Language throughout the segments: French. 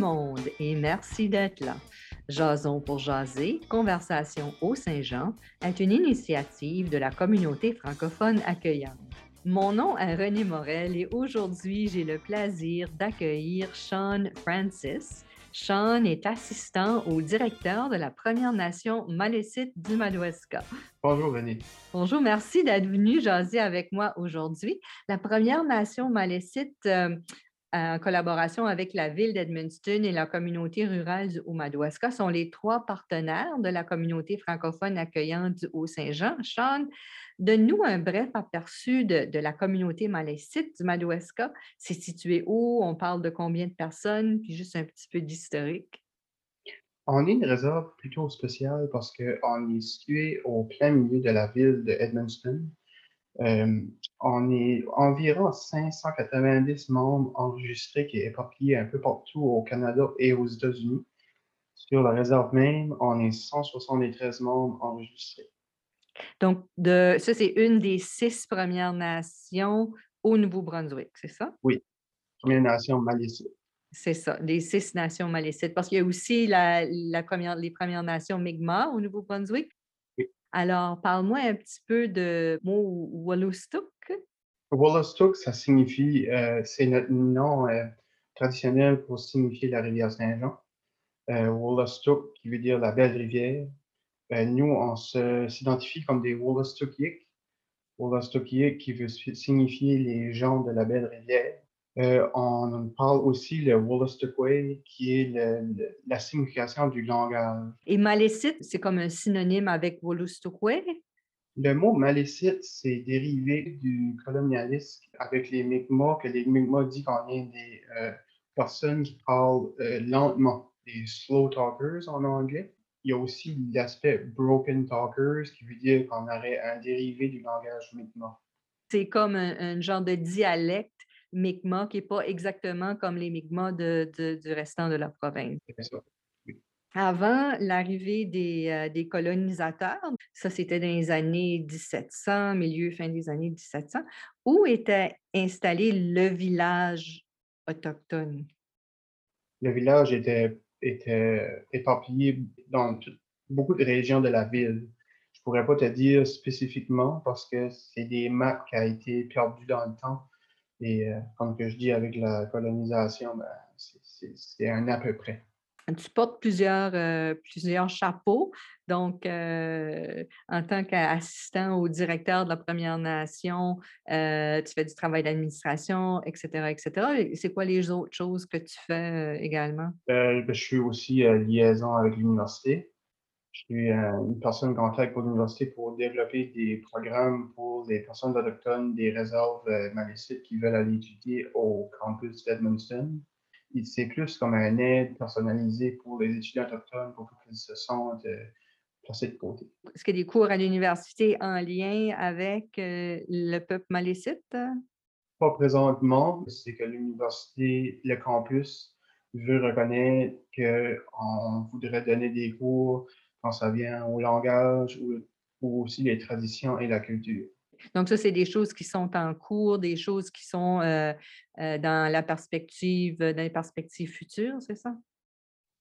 monde et merci d'être là. Jason pour jaser, Conversation au Saint-Jean est une initiative de la communauté francophone accueillante. Mon nom est René Morel et aujourd'hui, j'ai le plaisir d'accueillir Sean Francis. Sean est assistant au directeur de la Première Nation Malécite du Madawaska. Bonjour René. Bonjour, merci d'être venu jaser avec moi aujourd'hui. La Première Nation Malécite euh, en collaboration avec la ville d'Edmundston et la communauté rurale du Haut-Madawaska, sont les trois partenaires de la communauté francophone accueillante du Haut-Saint-Jean. Sean, donne-nous un bref aperçu de, la communauté malécite du Madawaska. C'est situé où? On parle de combien de personnes? Puis juste un petit peu d'historique. On est une réserve plutôt spéciale parce qu'on est situé au plein milieu de la ville de. Euh, on est environ 590 membres enregistrés qui est éparpillés un peu partout au Canada et aux États-Unis. Sur la réserve même, on est 173 membres enregistrés. Donc, de, ça, c'est une des six Premières Nations au Nouveau-Brunswick, c'est ça? Oui, Première Nation malécite. C'est ça, les six nations malécites. Parce qu'il y a aussi la, la première, les Premières Nations Mi'kmaq au Nouveau-Brunswick. Alors, parle-moi un petit peu de mot Wallostuk. Wallostuk, ça signifie, euh, c'est notre nom euh, traditionnel pour signifier la rivière Saint-Jean. Euh, qui veut dire la belle rivière. Euh, nous, on s'identifie comme des Wollastukiek. Wollastukiek qui veut signifier les gens de la belle rivière. Euh, on parle aussi le Way, qui est la signification du langage. Et malécite, c'est comme un synonyme avec Way? Le mot malécite, c'est dérivé du colonialisme avec les Mi'kmaq, que les Mi'kmaq disent qu'on est des euh, personnes qui parlent euh, lentement, des slow talkers en anglais. Il y a aussi l'aspect broken talkers, qui veut dire qu'on aurait un dérivé du langage Mi'kmaq. C'est comme un genre de dialecte Mi'kmaq qui n'est pas exactement comme les Mi'kmaq du restant de la province. Avant l'arrivée euh, des, colonisateurs, ça c'était dans les années 1700, milieu, fin des années 1700, où était installé le village autochtone? Le village était, était éparpillé dans beaucoup de régions de la ville. Je ne pourrais pas te dire spécifiquement parce que c'est des maps qui ont été perdues dans le temps et euh, comme que je dis avec la colonisation, ben, c'est un à peu près. Tu portes plusieurs, euh, plusieurs chapeaux. Donc, euh, en tant qu'assistant au directeur de la Première Nation, tu fais du travail d'administration, etc., etc. C'est quoi les autres choses que tu fais également? Ben, je suis aussi liaison avec l'université. Je suis euh, une personne contact pour l'université pour développer des programmes pour les personnes autochtones des réserves euh, malécites qui veulent aller étudier au campus d'Edmundston. C'est plus comme un aide personnalisé pour les étudiants autochtones pour qu'ils se sentent euh, placés de côté. Est-ce qu'il y a des cours à l'université en lien avec le peuple malécite? Pas présentement. C'est que l'université, le campus, veut reconnaître qu'on voudrait donner des cours quand ça vient au langage ou, aussi les traditions et la culture. Donc, ça, c'est des choses qui sont en cours, des choses qui sont euh, euh, dans la perspective, dans les perspectives futures, c'est ça?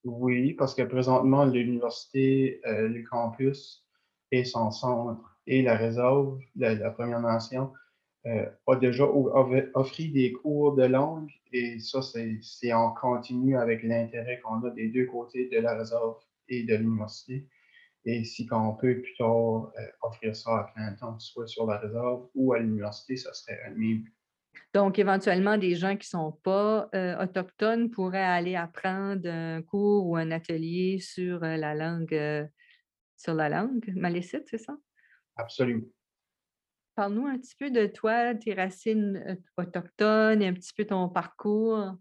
Oui, parce que présentement, l'université, euh, le campus et son centre et la réserve, la, la Première Nation, a déjà offert des cours de langue et ça, c'est en continu avec l'intérêt qu'on a des deux côtés de la réserve et de l'université. Et si on peut plutôt euh, offrir ça à plein temps, soit sur la réserve ou à l'université, ça serait mieux. Donc, éventuellement, des gens qui ne sont pas euh, autochtones pourraient aller apprendre un cours ou un atelier sur euh, la langue, sur la langue malécite, c'est ça? Absolument. Parle-nous un petit peu de toi, tes racines autochtones et un petit peu ton parcours.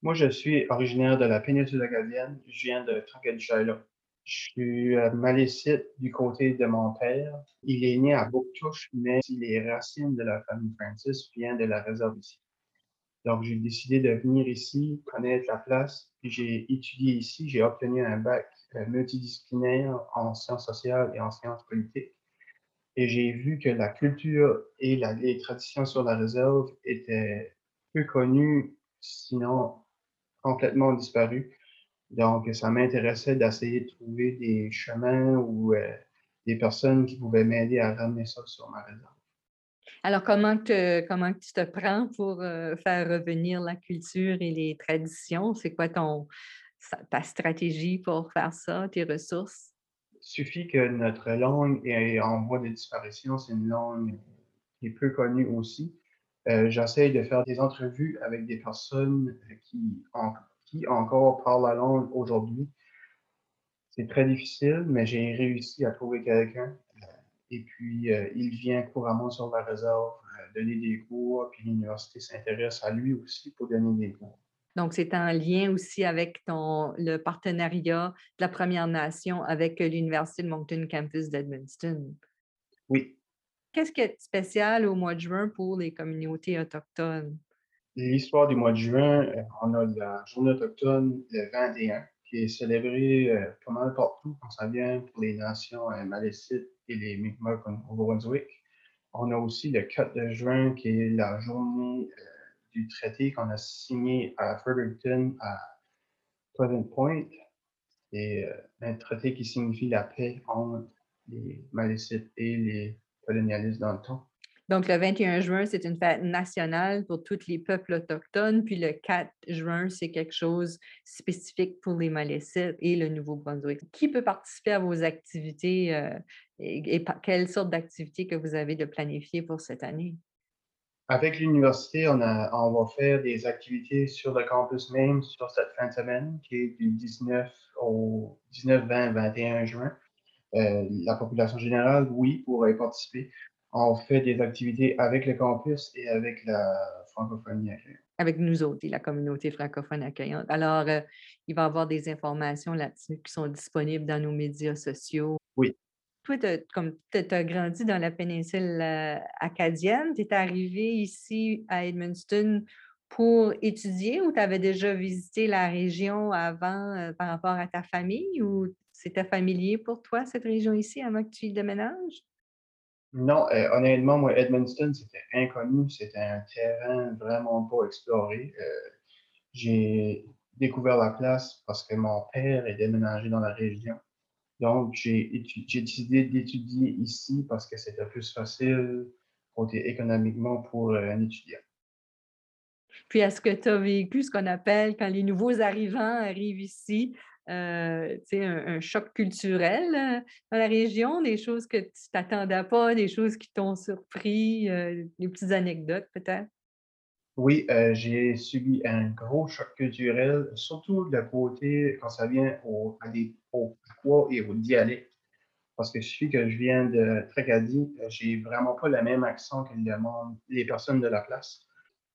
Moi, je suis originaire de la péninsule acadienne. Je viens de Tranquille-Sherlock. Je suis euh, malécite du côté de mon père. Il est né à Bouctouche, mais les racines de la famille Francis viennent de la réserve ici. Donc, j'ai décidé de venir ici, connaître la place, j'ai étudié ici. J'ai obtenu un bac euh, multidisciplinaire en sciences sociales et en sciences politiques. Et j'ai vu que la culture et les traditions sur la réserve étaient peu connues, sinon complètement disparu. Donc, ça m'intéressait d'essayer de trouver des chemins ou euh, des personnes qui pouvaient m'aider à ramener ça sur ma réserve. Alors, comment, comment tu te prends pour euh, faire revenir la culture et les traditions? C'est quoi ton, ta stratégie pour faire ça, tes ressources? Il suffit que notre langue est en voie de disparition. C'est une langue qui est peu connue aussi. Euh, J'essaie de faire des entrevues avec des personnes qui, qui encore parlent la langue aujourd'hui. C'est très difficile, mais j'ai réussi à trouver quelqu'un et puis, euh, il vient couramment sur la réserve euh, donner des cours, puis l'université s'intéresse à lui aussi pour donner des cours. Donc, c'est en lien aussi avec ton, le partenariat de la Première Nation avec l'Université de Moncton Campus d'Edmundston. Oui. Qu'est-ce qui est spécial au mois de juin pour les communautés autochtones? L'histoire du mois de juin, euh, on a la journée autochtone le 21 qui est célébrée pas mal partout quand ça vient pour les nations malécites et les Mi'kmaq au Brunswick. On a aussi le 4 de juin, qui est la journée euh, du traité qu'on a signé à Fredericton, à Pleasant Point. Et euh, un traité qui signifie la paix entre les Malécites et les colonialistes dans le temps. Donc, le 21 juin, c'est une fête nationale pour tous les peuples autochtones. Puis le 4 juin, c'est quelque chose spécifique pour les Malécites et le Nouveau-Brunswick. Qui peut participer à vos activités euh, et, quelle sorte d'activités que vous avez de planifier pour cette année? Avec l'université, on, on va faire des activités sur le campus même sur cette fin de semaine, qui est du 19 au 19, 20, 21 juin. Euh, la population générale, oui, pourrait participer on fait des activités avec le campus et avec la francophonie accueillante. Avec nous autres et la communauté francophone accueillante. Alors, euh, il va y avoir des informations là-dessus qui sont disponibles dans nos médias sociaux. Oui. Toi, comme tu as grandi dans la péninsule euh, acadienne, tu es arrivé ici à Edmundston pour étudier ou tu avais déjà visité la région avant euh, par rapport à ta famille ou c'était familier pour toi, cette région ici, avant que tu y déménages? Non, euh, honnêtement, moi, Edmundston, c'était inconnu. C'était un terrain vraiment pas exploré. Euh, j'ai découvert la place parce que mon père est déménagé dans la région. Donc, j'ai décidé d'étudier ici parce que c'était plus facile côté économiquement pour euh, un étudiant. Puis, est-ce que tu as vécu ce qu'on appelle quand les nouveaux arrivants arrivent ici, euh, un, un, choc culturel euh, dans la région, des choses que tu t'attendais pas, des choses qui t'ont surpris, euh, des petites anecdotes peut-être? Oui, j'ai subi un gros choc culturel, surtout de côté quand ça vient au, à des, au et au dialecte. Parce que suis que je viens de Tracadie, j'ai vraiment pas le même accent que les personnes de la place.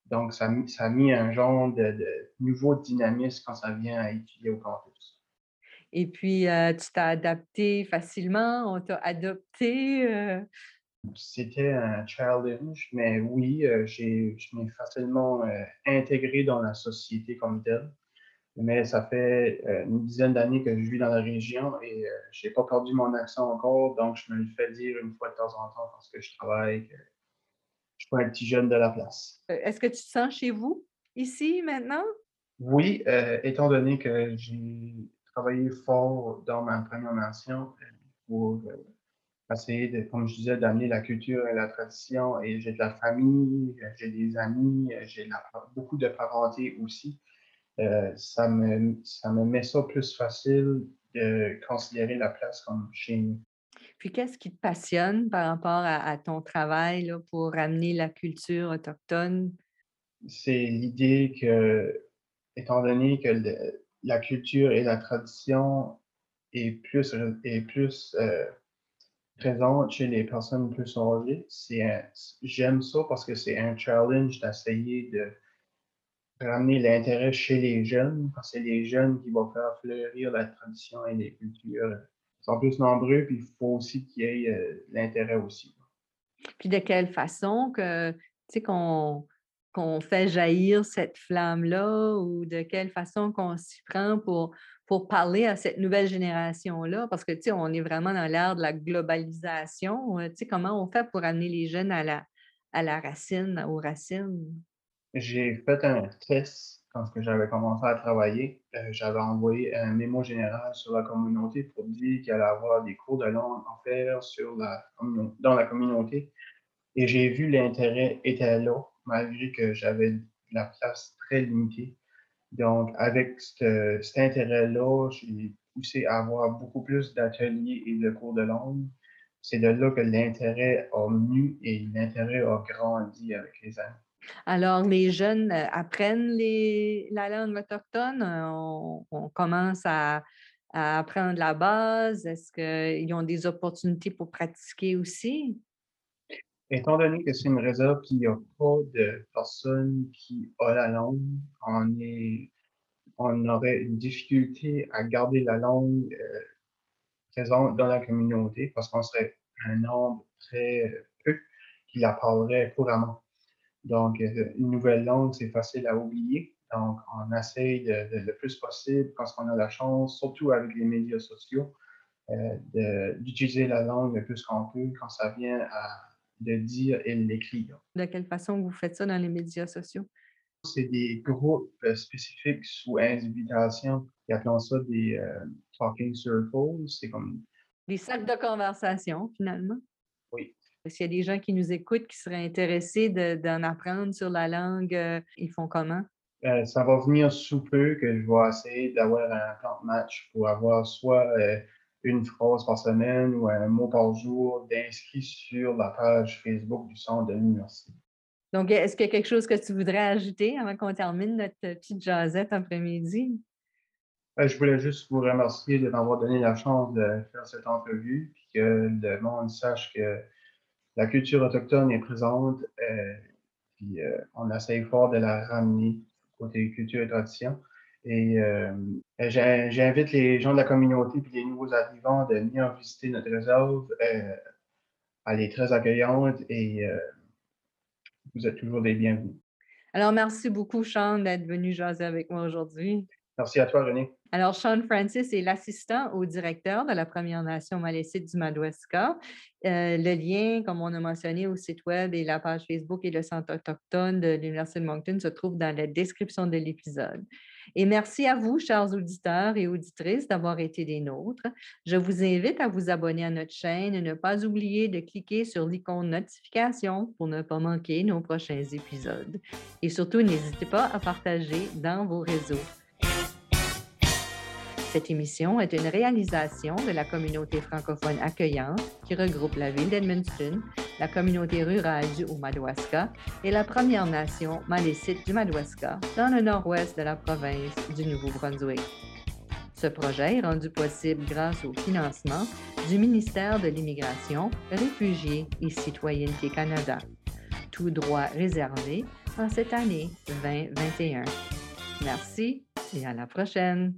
Donc, ça, ça a mis un genre de, de nouveau dynamisme quand ça vient à étudier au campus. Et puis, euh, tu t'as adapté facilement, on t'a adopté. Euh? C'était un challenge, mais oui, euh, j'ai, je m'ai facilement intégré dans la société comme telle. Mais ça fait une dizaine d'années que je vis dans la région et je n'ai pas perdu mon accent encore, donc je me le fais dire une fois de temps en temps parce que je travaille, que je suis pas un petit jeune de la place. Est-ce que tu te sens chez vous, ici, maintenant? Oui, étant donné que j'ai travaillé fort dans ma première nation euh, pour euh, essayer, de, comme je disais, d'amener la culture et la tradition. Et j'ai de la famille, euh, j'ai des amis, j'ai beaucoup de parenté aussi. ça, me, ça me met ça plus facile de considérer la place comme chez nous. Puis qu'est-ce qui te passionne par rapport à, ton travail là, pour ramener la culture autochtone? C'est l'idée que, étant donné que le, la culture et la tradition est plus, est plus euh, présente chez les personnes plus âgées. J'aime ça parce que c'est un challenge d'essayer de ramener l'intérêt chez les jeunes, parce que c'est les jeunes qui vont faire fleurir la tradition et les cultures. Ils sont plus nombreux, puis il faut aussi qu'il y ait euh, l'intérêt aussi. Puis de quelle façon que, tu sais, qu'on qu'on fait jaillir cette flamme-là ou de quelle façon qu'on s'y prend pour, parler à cette nouvelle génération-là? Parce que, tu sais, on est vraiment dans l'ère de la globalisation. Euh, tu sais, comment on fait pour amener les jeunes à la, racine, aux racines? J'ai fait un test quand j'avais commencé à travailler, euh, j'avais envoyé un mémo général sur la communauté pour dire qu'il allait avoir des cours de langue en faire dans la communauté. Et j'ai vu l'intérêt était là, malgré que j'avais la place très limitée. Donc, avec cet intérêt-là, j'ai poussé à avoir beaucoup plus d'ateliers et de cours de langue. C'est de là que l'intérêt a venu et l'intérêt a grandi avec les années. Alors, les jeunes euh, apprennent les, la langue autochtone? Euh, on, commence à, apprendre la base? Est-ce qu'ils ont des opportunités pour pratiquer aussi? Étant donné que c'est une réserve qui n'a pas de personnes qui ont la langue, on, est, on aurait une difficulté à garder la langue euh, présente dans la communauté parce qu'on serait un nombre très peu qui la parlerait couramment. Donc, euh, une nouvelle langue, c'est facile à oublier. Donc, on essaye le plus possible, quand on a la chance, surtout avec les médias sociaux, euh, d'utiliser la langue le plus qu'on peut quand ça vient à de dire et l'écrire. De quelle façon vous faites ça dans les médias sociaux? C'est des groupes euh, spécifiques sous invitation. Ils appellent ça des talking circles. C'est comme. Des cercles de conversation, finalement? Oui. S'il y a des gens qui nous écoutent qui seraient intéressés d'en apprendre sur la langue, euh, ils font comment? Euh, ça va venir sous peu que je vais essayer d'avoir un plan de match pour avoir soit euh, une phrase par semaine ou un mot par jour d'inscrit sur la page Facebook du centre de l'université. Donc, est-ce qu'il y a quelque chose que tu voudrais ajouter avant qu'on termine notre petite jasette après-midi? je voulais juste vous remercier de m'avoir donné la chance de faire cette entrevue et que le monde sache que la culture autochtone est présente, euh, puis euh, on essaye fort de la ramener côté culture et tradition. Et euh, j'invite les gens de la communauté puis les nouveaux arrivants de venir visiter notre réserve. elle est très accueillante et vous êtes toujours des bienvenus. Alors, merci beaucoup, Sean, d'être venu jaser avec moi aujourd'hui. Merci à toi, René. Alors, Sean Francis est l'assistant au directeur de la Première Nation malécite du Madawaska. Euh, le lien, comme on a mentionné, au site web et la page Facebook et le Centre autochtone de l'Université de Moncton se trouve dans la description de l'épisode. Et merci à vous, chers auditeurs et auditrices, d'avoir été des nôtres. Je vous invite à vous abonner à notre chaîne et ne pas oublier de cliquer sur l'icône notification pour ne pas manquer nos prochains épisodes. Et surtout, n'hésitez pas à partager dans vos réseaux. Cette émission est une réalisation de la communauté francophone accueillante qui regroupe la ville d'Edmundston, la communauté rurale du Haut-Madawaska et la Première Nation malécite du Madawaska dans le nord-ouest de la province du Nouveau-Brunswick. Ce projet est rendu possible grâce au financement du ministère de l'Immigration, Réfugiés et Citoyenneté Canada. Tout droit réservé en cette année 2021. Merci et à la prochaine.